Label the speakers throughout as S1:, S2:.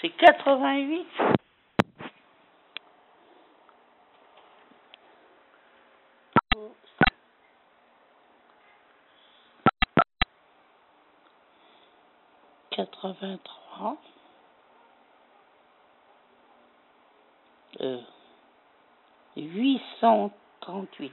S1: C'est 88. quatre-vingt-trois euh, huit cent trente-huit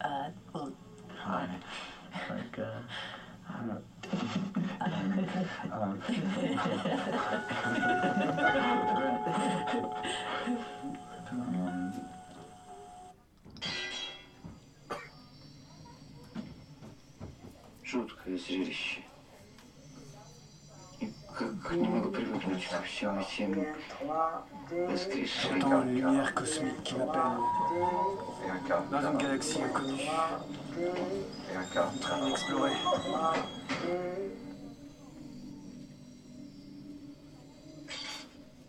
S2: uh, well, hi. Like, uh, um, um, um, Жуткое зрелище.
S3: J'entends une lumière cosmique qui m'appelle dans une galaxie inconnue, en train.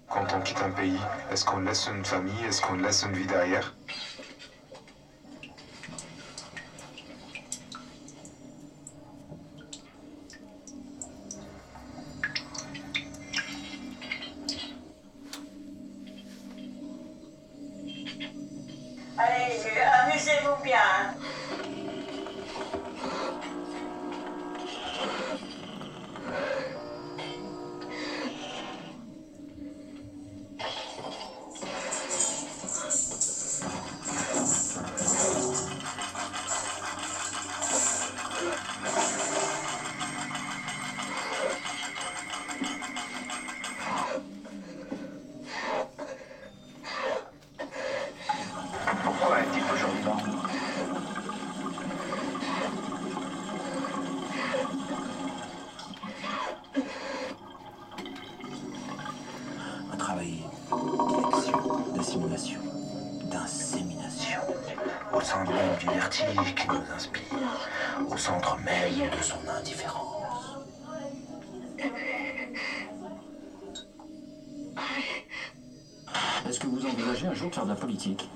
S4: Quand on quitte un pays, est-ce qu'on laisse une famille? Est-ce qu'on laisse une vie derrière?
S2: Au centre même du vertige qui nous inspire, au centre même de son indifférence.
S3: Est-ce que vous envisagez un jour de faire de la politique?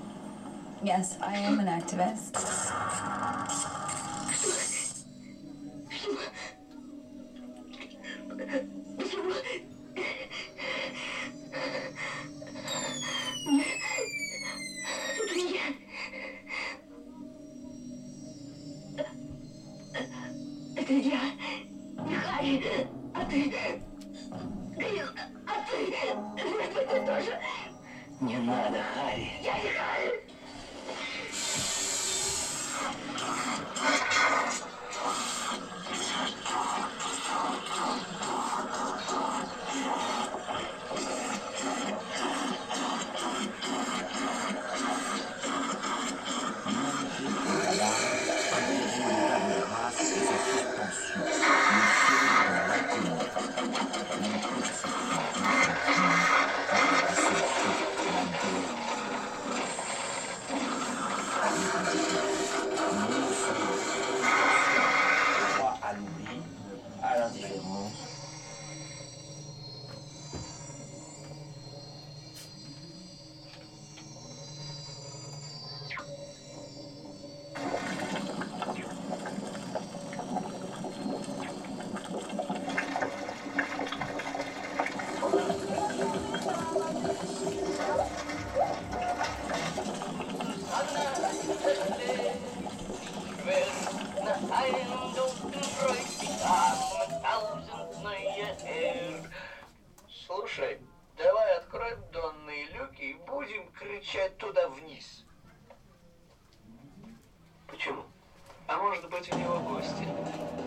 S5: Yes, I am an activist.
S2: Не надо, Харри.
S6: Я не Харри. незваного гостя.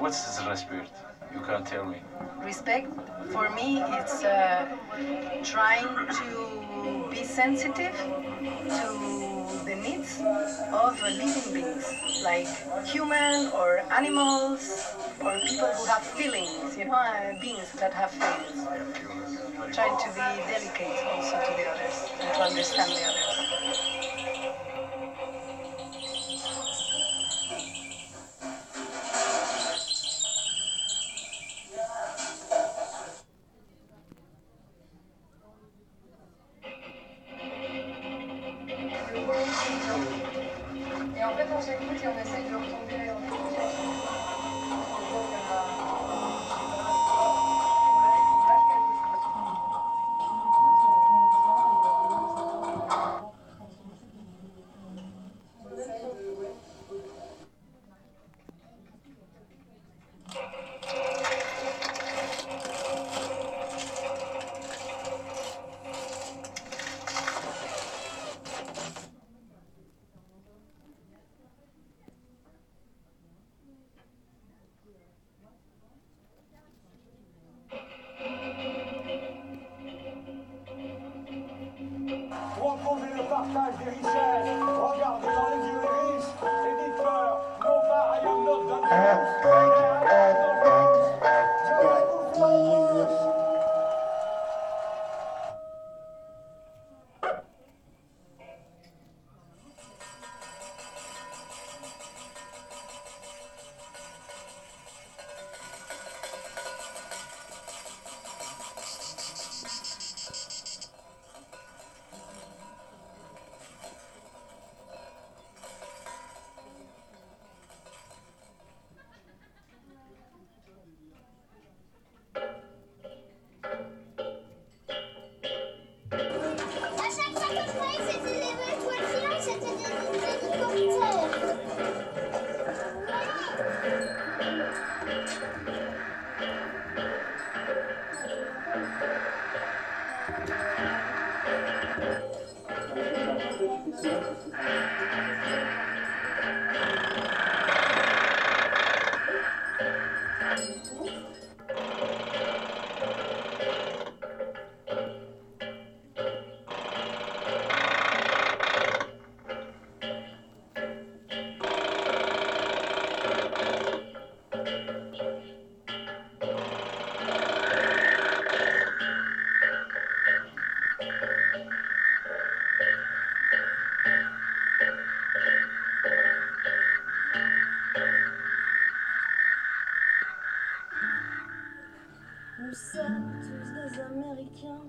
S6: What is this respect? You can't tell me.
S7: Respect for me it's uh, trying to be sensitive to the needs of living beings like human or animals or people who have feelings, you know, uh, beings that have feelings. Trying to be delicate also to the others and to understand the others.
S8: Yeah.
S9: Nous sommes tous des Américains,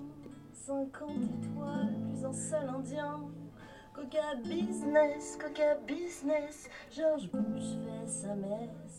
S9: 50 étoiles, plus un seul Indien. Coca business, coca business, George Bush fait sa messe.